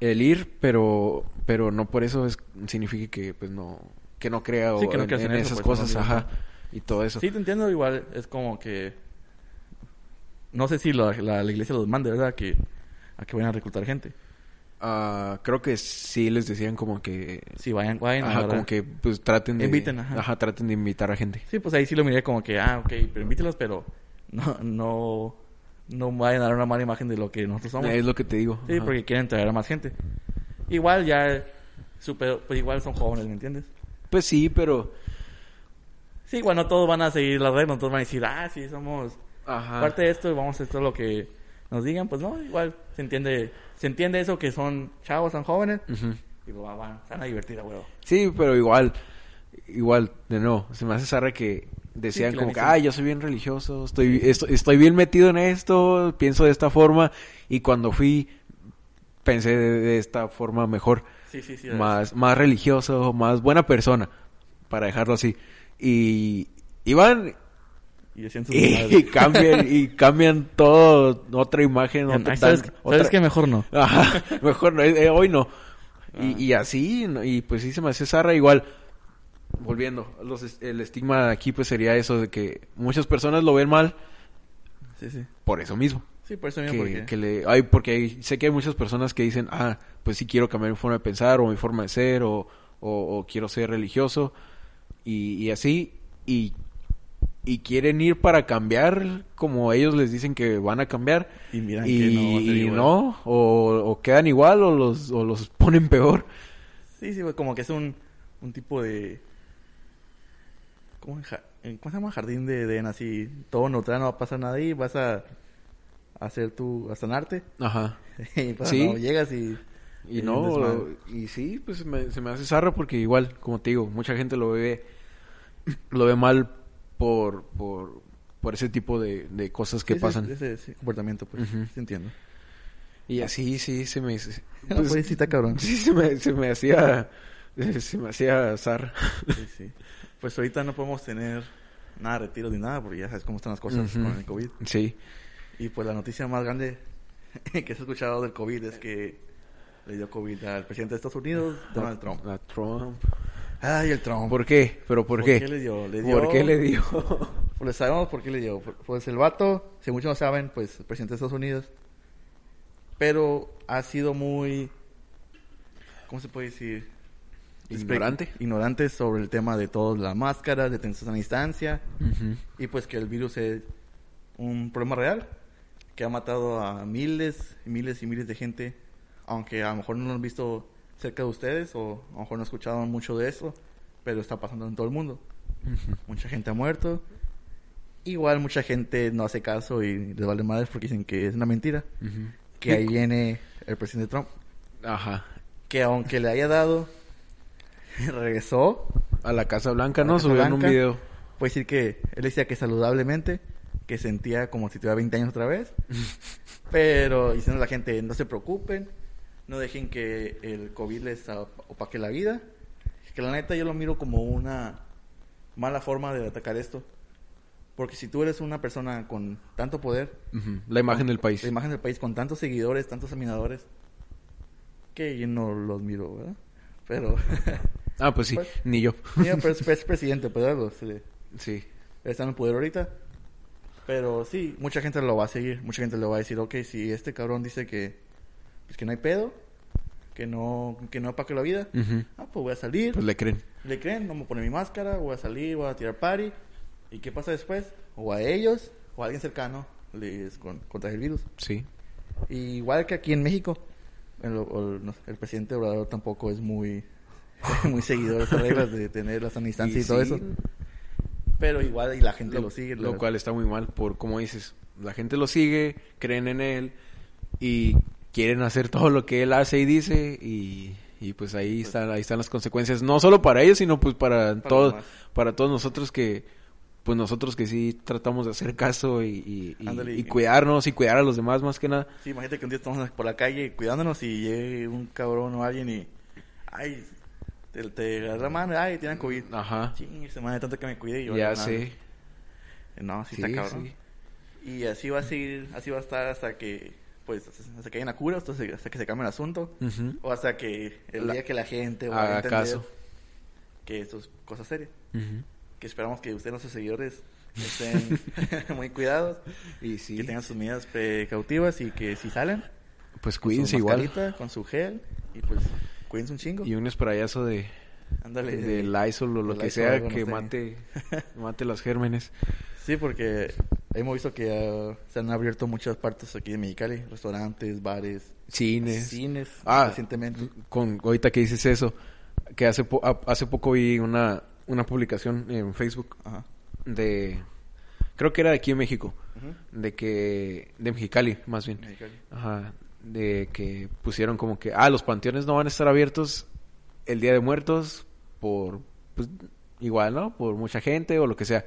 el ir, pero, pero no por eso es, significa que, pues, no, que no crea o Sí, que no en, en eso, esas pues, cosas, no, ajá, y todo eso. Sí, te entiendo. Igual es como que... No sé si la, la, la iglesia los mande, ¿verdad? Que, a que vayan a reclutar gente. Ah, creo que sí les decían como que, Sí, vayan, vayan. ajá, como que, pues, traten de, Inviten, ajá. traten de invitar a gente. Sí, pues ahí sí lo miré como que, ah, ok, pero invítelos, pero no, no, no vayan a dar una mala imagen de lo que nosotros somos. Es lo que te digo. Sí, ajá. porque quieren traer a más gente. Igual ya, super, pues igual son jóvenes, ¿me entiendes? Pues sí, pero, Sí, igual no todos van a seguir las reglas, no todos van a decir, ah, sí, somos ajá. parte de esto vamos a hacer todo lo que nos digan. Pues no, igual se entiende, se entiende eso que son chavos, son jóvenes. Y pues van, van, van a divertir, a huevo. Sí, pero igual, igual, de nuevo, se me hace zarra que decían Sí, como que, ay, yo soy bien religioso, estoy, estoy, estoy bien metido en esto, pienso de esta forma, y cuando fui, pensé de, de esta forma mejor, Sí, sí, sí. más, más religioso, más buena persona, para dejarlo así. Y, y van Y y, cambian, y cambian todo, otra imagen, Ay, otra, ¿Sabes, tan- ¿sabes qué? Mejor no. Ajá, mejor no, eh, hoy no. Ah. Y, y así, y pues sí se me hace zarra igual. Volviendo, los, el estigma aquí pues sería eso de que muchas personas lo ven mal Sí, sí. por eso mismo. Sí, por eso mismo, Que, porque... que le, ay, porque hay- sé que hay muchas personas que dicen, ah, pues sí quiero cambiar mi forma de pensar o mi forma de ser o, o, o quiero ser religioso y, y así y, y quieren ir para cambiar como ellos les dicen que van a cambiar Y miran y, que no va a ser y igual. no, o, o quedan igual o los, o los ponen peor. Sí, sí, como que es un, un tipo de... ¿Cómo, ja- ¿Cómo se llama? Jardín de Edén, así, todo neutral, no va a pasar nada ahí, vas a hacer tu... a sanarte. Ajá. y pues, Sí. no, llegas y... Y y no, y sí, pues me- se me hace zarra porque igual, como te digo, mucha gente lo ve, lo ve mal por, por, por ese tipo de, de cosas que Sí, sí, pasan. Ese, ese comportamiento, pues, Ujú. sí entiendo. Y así, sí, se me... se- La pues, pobrecita, cabrón. sí, se me, se me hacía, se me hacía zarra. Sí, sí. Pues ahorita no podemos tener nada de retiros ni nada, porque ya sabes cómo están las cosas Ujú. con el COVID. Sí. Y pues la noticia más grande que se ha escuchado del COVID es que le dio COVID al presidente de Estados Unidos, Donald Trump. A Trump. Ay, el Trump. ¿Por qué? ¿Pero por, qué? le dio? Le dio... ¿Por qué le dio? Pues sabemos por qué le dio. Pues el vato, si muchos no saben, pues el presidente de Estados Unidos. Pero ha sido muy... ¿Cómo se puede decir? Ignorante. Ignorante sobre el tema de todas las máscaras, de a distancia. Ujú. Y pues que el virus es un problema real. Que ha matado a miles y miles y miles de gente. Aunque a lo mejor no lo han visto cerca de ustedes. O a lo mejor no han escuchado mucho de eso. Pero está pasando en todo el mundo. Mucha gente ha muerto. Igual mucha gente no hace caso y les vale madres porque dicen que es una mentira. Que ahí viene el presidente Trump. Ajá. Que aunque le haya dado, regresó. A la Casa Blanca, ¿no? Casa Subieron un video. Puede decir que él decía que saludablemente, que sentía como si tuviera 20 años otra vez. Pero diciendo a la gente, no se preocupen, no dejen que el COVID les opaque la vida. Que la neta yo lo miro como una mala forma de atacar esto. Porque si tú eres una persona con tanto poder. La imagen del país. la imagen del país con tantos seguidores, tantos admiradores, que yo no los miro, ¿verdad? Pero, Ah, pues sí, Pues- ni yo. mira, pues es presidente, pues algo, se le- Sí. está en el poder ahorita. Pero sí, mucha gente lo va a seguir, mucha gente le va a decir, ok, si este cabrón dice que, pues que no hay pedo, que no, que no apaque la vida, Ujú. ah, pues voy a salir, Pues le creen. le creen, no me poner mi máscara, voy a salir, voy a tirar party, ¿y qué pasa después? O a ellos, o a alguien cercano, les con, contagia el virus. Sí. Y igual que aquí en México, el, sé, el presidente Obrador tampoco es muy, muy seguidor de esas reglas de tener la sana distancia y, todo sí, eso. Pero igual y la gente lo, Lo, sigue. lo cual está muy mal por, como dices, la gente lo sigue, creen en él y quieren hacer todo lo que él hace y dice y, Y pues ahí están, ahí están las consecuencias, no solo para ellos, sino pues para, Para todos, para todos nosotros que, pues nosotros que sí tratamos de hacer caso y, y, y- Ándale. y cuidarnos y cuidar a los demás más que nada. Sí, imagínate que un día estamos por la calle cuidándonos y llegue un cabrón o alguien y... Ay, te, te agarra la mano, ay, tienen COVID. Ajá. Ching, se me tanto que me cuide y yo... ya sé. No, sí, Sí, está cabrón. sí. Y así va a seguir, así va a estar hasta que, pues, hasta que haya una cura, hasta, hasta que se cambie el asunto. Ujú. O hasta que el La- día que la gente Haga caso. que esto es cosa seria. Ujú. Que esperamos que ustedes, nuestros seguidores, estén muy cuidados, Y sí, que tengan sus medidas precautivas y que si salen, pues con su cuídense igual. con su gel, y pues, cuídense un chingo. Y un sprayazo de, Ándale. de Lysol o lo que Lysol, sea que mate, mate los gérmenes. Sí, porque hemos visto que ah, se han abierto muchas partes aquí de Mexicali, restaurantes, bares, Cines. cines, Ah, recientemente. con ahorita que dices eso, que hace po- hace poco vi una una publicación en Facebook Ajá. de creo que era de aquí en México, Ujú. de que de Mexicali más bien. Mexicali. Ajá, de que pusieron como que ah, los panteones no van a estar abiertos el Día de Muertos por pues igual, ¿no? Por mucha gente o lo que sea.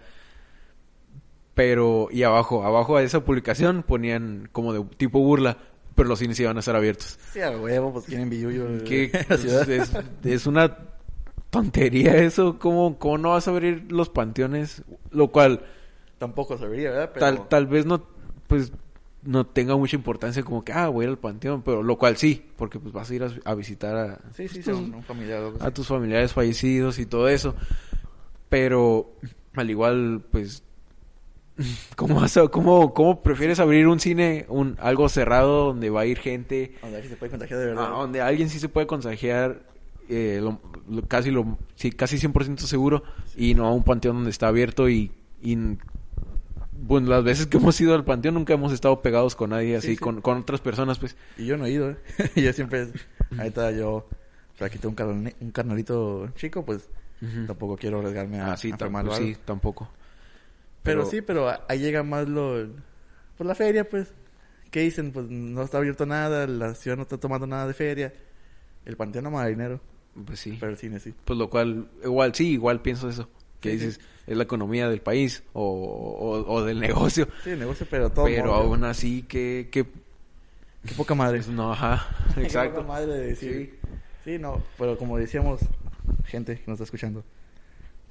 Pero y abajo, abajo de esa publicación ponían como de tipo burla, pero los cines iban a estar abiertos. Sí, a huevo, pues tienen billullo. que es, es una tontería eso. ¿Cómo, ¿Cómo no vas a abrir los panteones? Lo cual Tampoco sabría, ¿verdad? Pero... tal, tal vez no, pues, no tenga mucha importancia como que, ah, voy a ir al panteón. Pero lo cual sí, porque pues vas a ir a, a visitar a, Sí, sí, pues, un, familiar a tus familiares fallecidos y todo eso. Pero al igual, pues, ¿cómo, vas a- cómo, cómo prefieres abrir un cine, un algo cerrado donde va a ir gente? Donde alguien se puede contagiar de verdad. Ah, donde alguien sí se puede contagiar, eh, lo- lo- casi lo, sí, casi 100% seguro, y no a un panteón donde está abierto y, y, bueno, las veces que hemos ido al panteón nunca hemos estado pegados con nadie así, sí. Con, con otras personas, pues. Y yo no he ido, ¿eh? yo siempre... Ahí está yo... Tengo un, carne- un carnalito chico, pues... Tampoco quiero arriesgarme a, Ah, sí, a tampoco, sí, tampoco. Pero, Pero- sí, pero ahí llega más lo... Pues la feria, pues. ¿Qué dicen? Pues no está abierto nada, la ciudad no está tomando nada de feria. El panteón no da dinero, Pues sí. pero el cine sí. Pues lo cual, igual sí, igual pienso eso. Que Sí, sí. dices, es la economía del país o, o, o del negocio. Sí, el negocio, pero todo. Pero aún así, que, que, Qué poca madre. pues, no, ajá, Qué exacto. poca madre de decir. Sí. no, pero como decíamos, gente que nos está escuchando,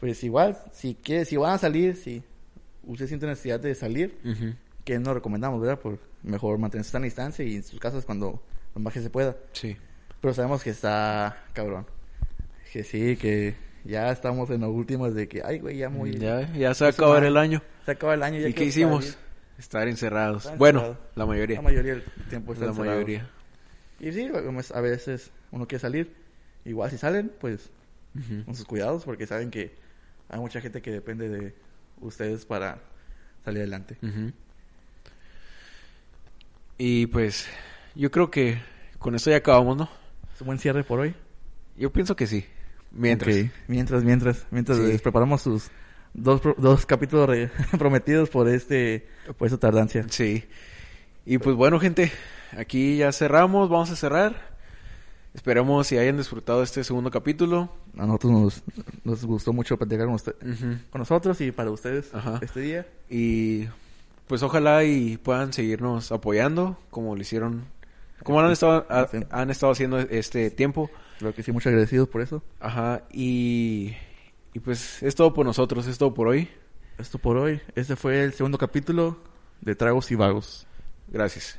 pues igual, si quiere, si van a salir, si usted siente necesidad de salir, Ujú. que no recomendamos, ¿verdad? Por mejor mantenerse a distancia y en sus casas cuando lo más que se pueda. Sí. Pero sabemos que está cabrón. Que sí, que ya estamos en los últimos de que, ay, güey, ya muy... Ya, ya se va a acabar el año. Se acaba el año. Ya ¿Y qué hicimos? salir. Estar encerrados. Estar bueno, encerrados. la mayoría. La mayoría del tiempo está La encerrado. mayoría. Y sí, a veces uno quiere salir. Igual si salen, pues Ujú. con sus cuidados porque saben que hay mucha gente que depende de ustedes para salir adelante. Y pues, yo creo que con esto ya acabamos, ¿no? ¿Es un buen cierre por hoy? Yo pienso que sí. Mientras. Mientras, mientras, mientras Sí. les preparamos sus dos, dos capítulos prometidos por este, por esta tardancia. Sí. Y pues bueno, gente, aquí ya cerramos, vamos a cerrar. Esperemos si hayan disfrutado este segundo capítulo. A nosotros nos, nos gustó mucho platicar con, usted- Ujú. con nosotros y para ustedes Ajá. este día. Y pues ojalá y puedan seguirnos apoyando como lo hicieron, como lo han estado, ha- han estado haciendo este tiempo. Creo que sí, muchos agradecidos por eso. Ajá, y, y pues es todo por nosotros, es todo por hoy. Esto por hoy. Este fue el segundo capítulo de Tragos y Vagos. Gracias.